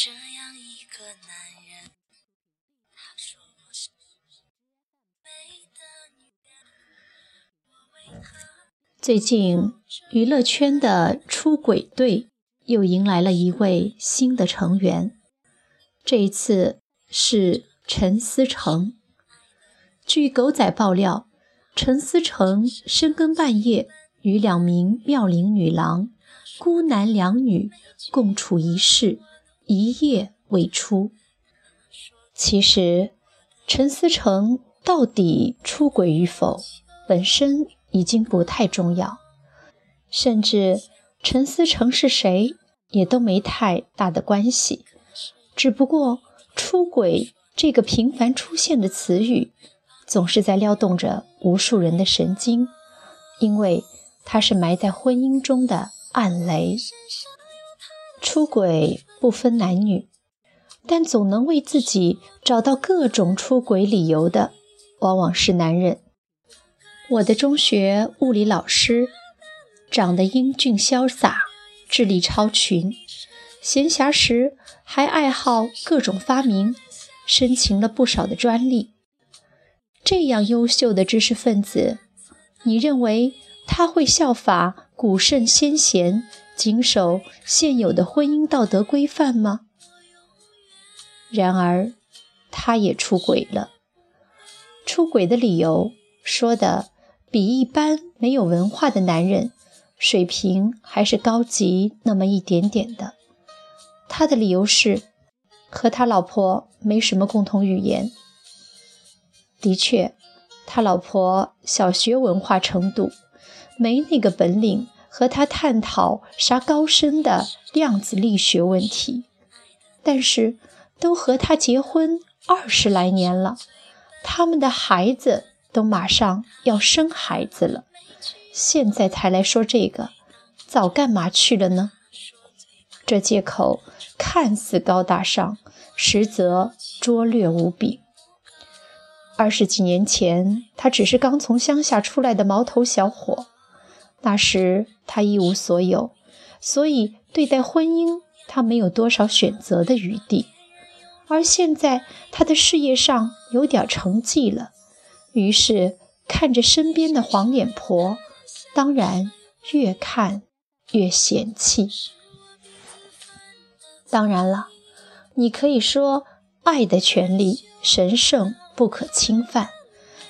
这样一个男人，他说我是，最近，娱乐圈的出轨队又迎来了一位新的成员，这一次是陈思诚。据狗仔爆料，陈思诚深更半夜与两名妙龄女郎孤男两女共处一室，一夜未出。其实，陈思诚到底出轨与否，本身已经不太重要，甚至陈思诚是谁也都没太大的关系。只不过“出轨”这个频繁出现的词语，总是在撩动着无数人的神经，因为它是埋在婚姻中的暗雷。出轨不分男女，但总能为自己找到各种出轨理由的，往往是男人。我的中学物理老师长得英俊潇洒，智力超群，闲暇时还爱好各种发明，申请了不少的专利。这样优秀的知识分子，你认为他会效法古圣先贤？谨守现有的婚姻道德规范吗？然而，他也出轨了。出轨的理由说的比一般没有文化的男人水平还是高级那么一点点的。他的理由是和他老婆没什么共同语言。的确，他老婆小学文化程度，没那个本领。和他探讨啥高深的量子力学问题，但是都和他结婚二十来年了，他们的孩子都马上要生孩子了，现在才来说这个，早干嘛去了呢？这借口看似高大上，实则拙劣无比。二十几年前，他只是刚从乡下出来的毛头小伙。那时他一无所有，所以对待婚姻，他没有多少选择的余地。而现在他的事业上有点成绩了，于是看着身边的黄脸婆，当然越看越嫌弃。当然了，你可以说爱的权利神圣不可侵犯，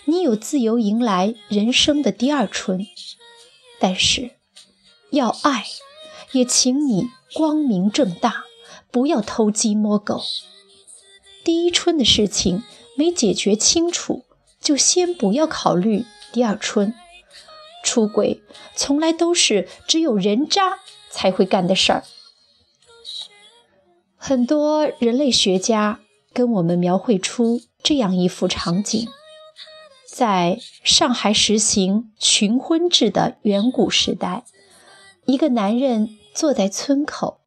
你有自由迎来人生的第二春。但是，要爱，也请你光明正大，不要偷鸡摸狗。第一春的事情没解决清楚，就先不要考虑第二春。出轨从来都是只有人渣才会干的事儿。很多人类学家跟我们描绘出这样一幅场景。在上海实行群婚制的远古时代，一个男人坐在村口，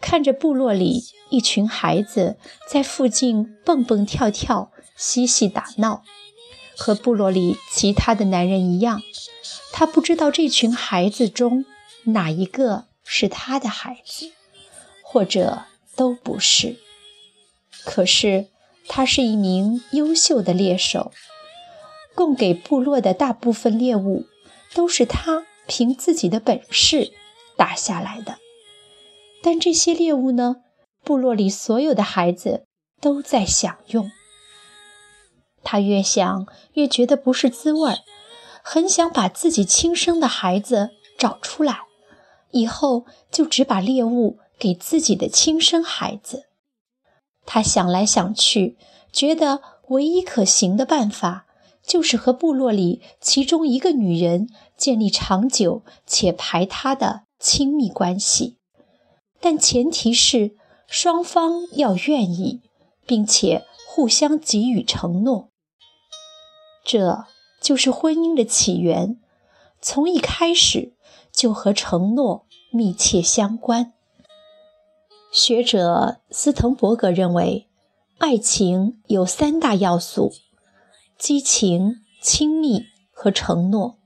看着部落里一群孩子在附近蹦蹦跳跳、嬉戏打闹，和部落里其他的男人一样，他不知道这群孩子中哪一个是他的孩子，或者都不是。可是他是一名优秀的猎手。供给部落的大部分猎物，都是他凭自己的本事打下来的。但这些猎物呢，部落里所有的孩子都在享用。他越想越觉得不是滋味儿，很想把自己亲生的孩子找出来，以后就只把猎物给自己的亲生孩子。他想来想去，觉得唯一可行的办法。就是和部落里其中一个女人建立长久且排他的亲密关系，但前提是双方要愿意，并且互相给予承诺。这就是婚姻的起源，从一开始就和承诺密切相关。学者斯滕伯格认为，爱情有三大要素。激情、亲密和承诺。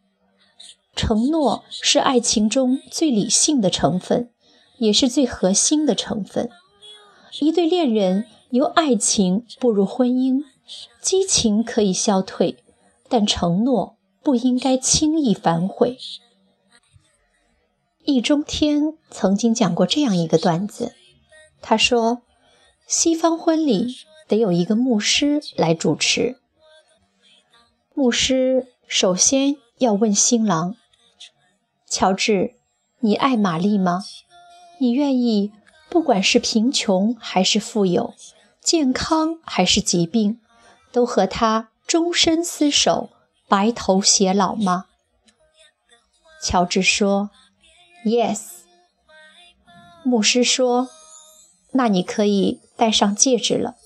承诺是爱情中最理性的成分，也是最核心的成分。一对恋人由爱情步入婚姻，激情可以消退，但承诺不应该轻易反悔。易中天曾经讲过这样一个段子，他说：“西方婚礼得有一个牧师来主持，牧师首先要问新郎，乔治，你爱玛丽吗？你愿意？”不管是贫穷还是富有，健康还是疾病，都和他终身厮守，白头偕老吗？乔治说：“Yes。”牧师说：“那你可以戴上戒指了。”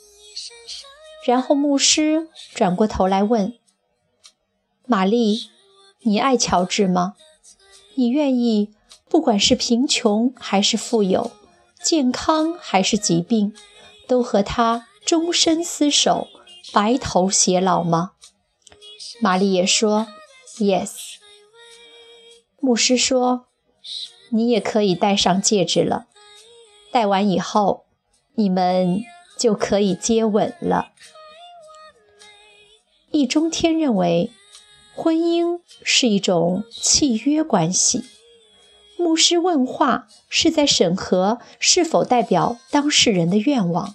然后牧师转过头来问：“玛丽，你爱乔治吗？你愿意？不管是贫穷还是富有。”健康还是疾病，都和他终身厮守，白头偕老吗？玛丽也说：“Yes。”牧师说：“你也可以戴上戒指了。戴完以后，你们就可以接吻了。”易中天认为，婚姻是一种契约关系。牧师问话是在审核是否代表当事人的愿望，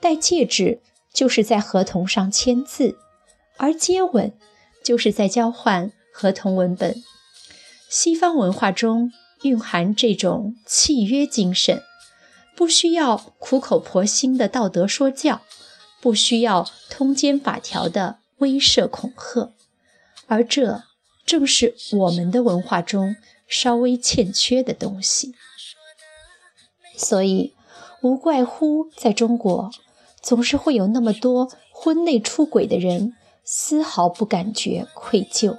戴戒指就是在合同上签字，而接吻就是在交换合同文本。西方文化中蕴含这种契约精神，不需要苦口婆心的道德说教，不需要通奸法条的威慑恐吓，而这正是我们的文化中。稍微欠缺的东西，所以无怪乎在中国总是会有那么多婚内出轨的人，丝毫不感觉愧疚，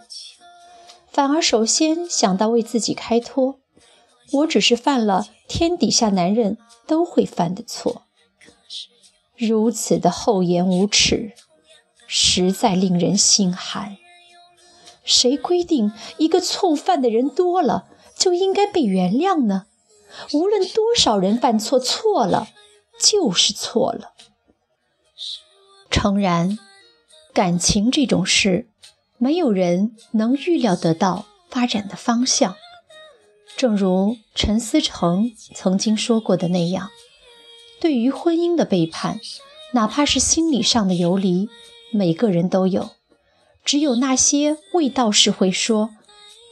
反而首先想到为自己开脱。我只是犯了天底下男人都会犯的错，如此的厚颜无耻，实在令人心寒。谁规定一个错犯的人多了就应该被原谅呢？无论多少人犯错，错了就是错了。诚然，感情这种事，没有人能预料得到发展的方向。正如陈思诚曾经说过的那样，对于婚姻的背叛，哪怕是心理上的游离，每个人都有。只有那些卫道士会说：“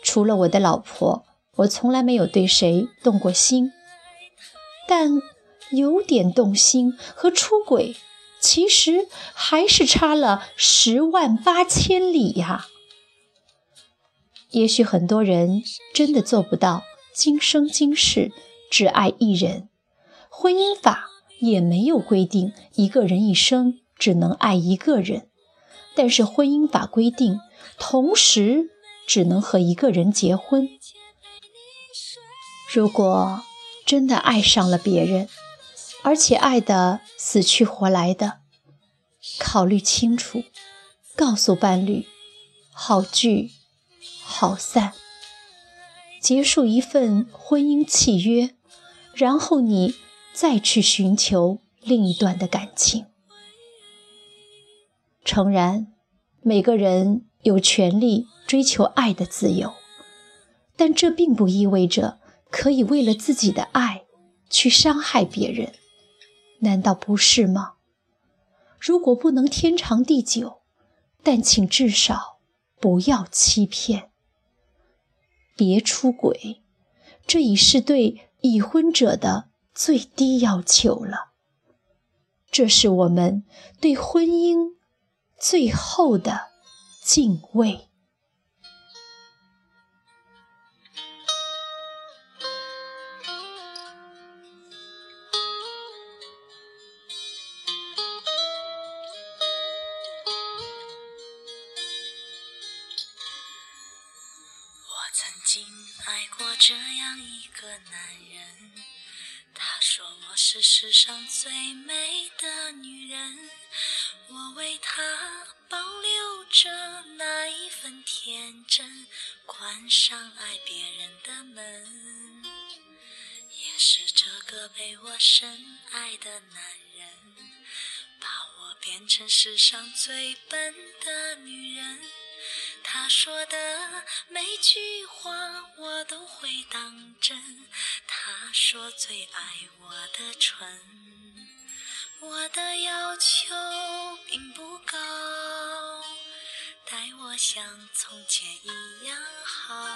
除了我的老婆，我从来没有对谁动过心。”但有点动心和出轨，其实还是差了十万八千里呀。也许很多人真的做不到今生今世只爱一人，婚姻法也没有规定一个人一生只能爱一个人。但是婚姻法规定，同时只能和一个人结婚。如果真的爱上了别人，而且爱得死去活来的，考虑清楚，告诉伴侣，好聚好散，结束一份婚姻契约，然后你再去寻求另一段的感情。诚然，每个人有权利追求爱的自由，但这并不意味着可以为了自己的爱去伤害别人，难道不是吗？如果不能天长地久，但请至少不要欺骗，别出轨，这已是对已婚者的最低要求了。这是我们对婚姻。最后的敬畏。我曾经爱过这样一个男人，他说我是世上最美的女人。我为他保留着那一份天真，关上爱别人的门，也是。这个被我深爱的男人，把我变成世上最笨的女人。他说的每句话我都会当真。他说最爱我的唇，我的要求并不高，待我像从前一样好。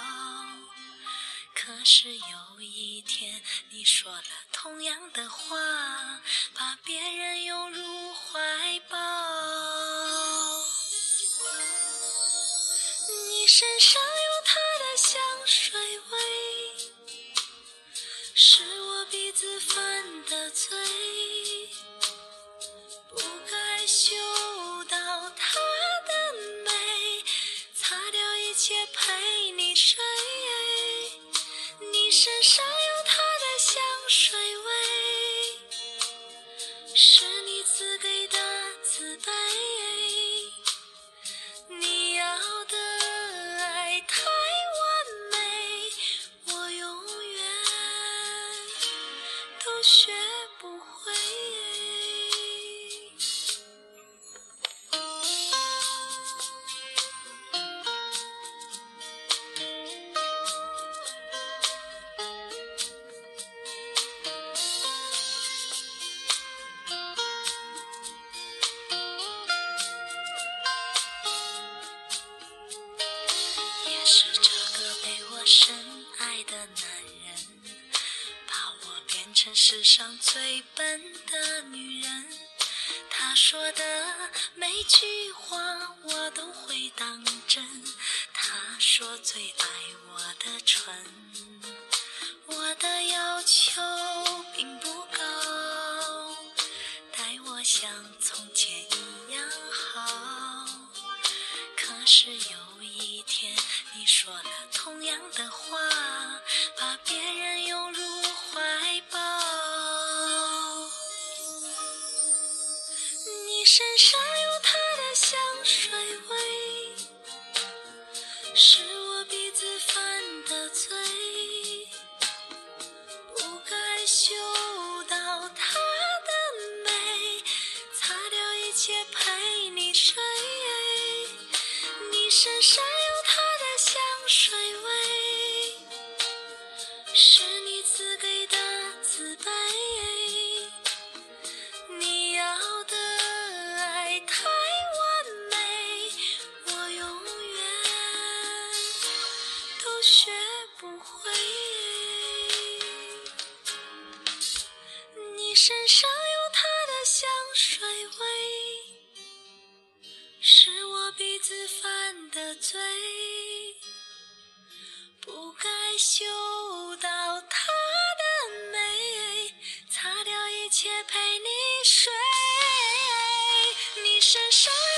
可是有一天，你说了同样的话，把别人拥入怀抱。你身上有他的香水味，是我鼻子犯的罪，不该嗅到他的美，擦掉一切陪你睡。你身上有他的香水世上最笨的女人。他说的每句话我都会当真。他说最爱我的唇，我的要求并不高，待我像从前一样好。可是有一天，你说了同样的话，把别人拥身上有他的香水味，是我鼻子犯的罪，不该嗅到他的美，擦掉一切陪你睡。你身上有他的香水味，是你赐给嗅到她的美，擦掉一切陪你睡。你身上。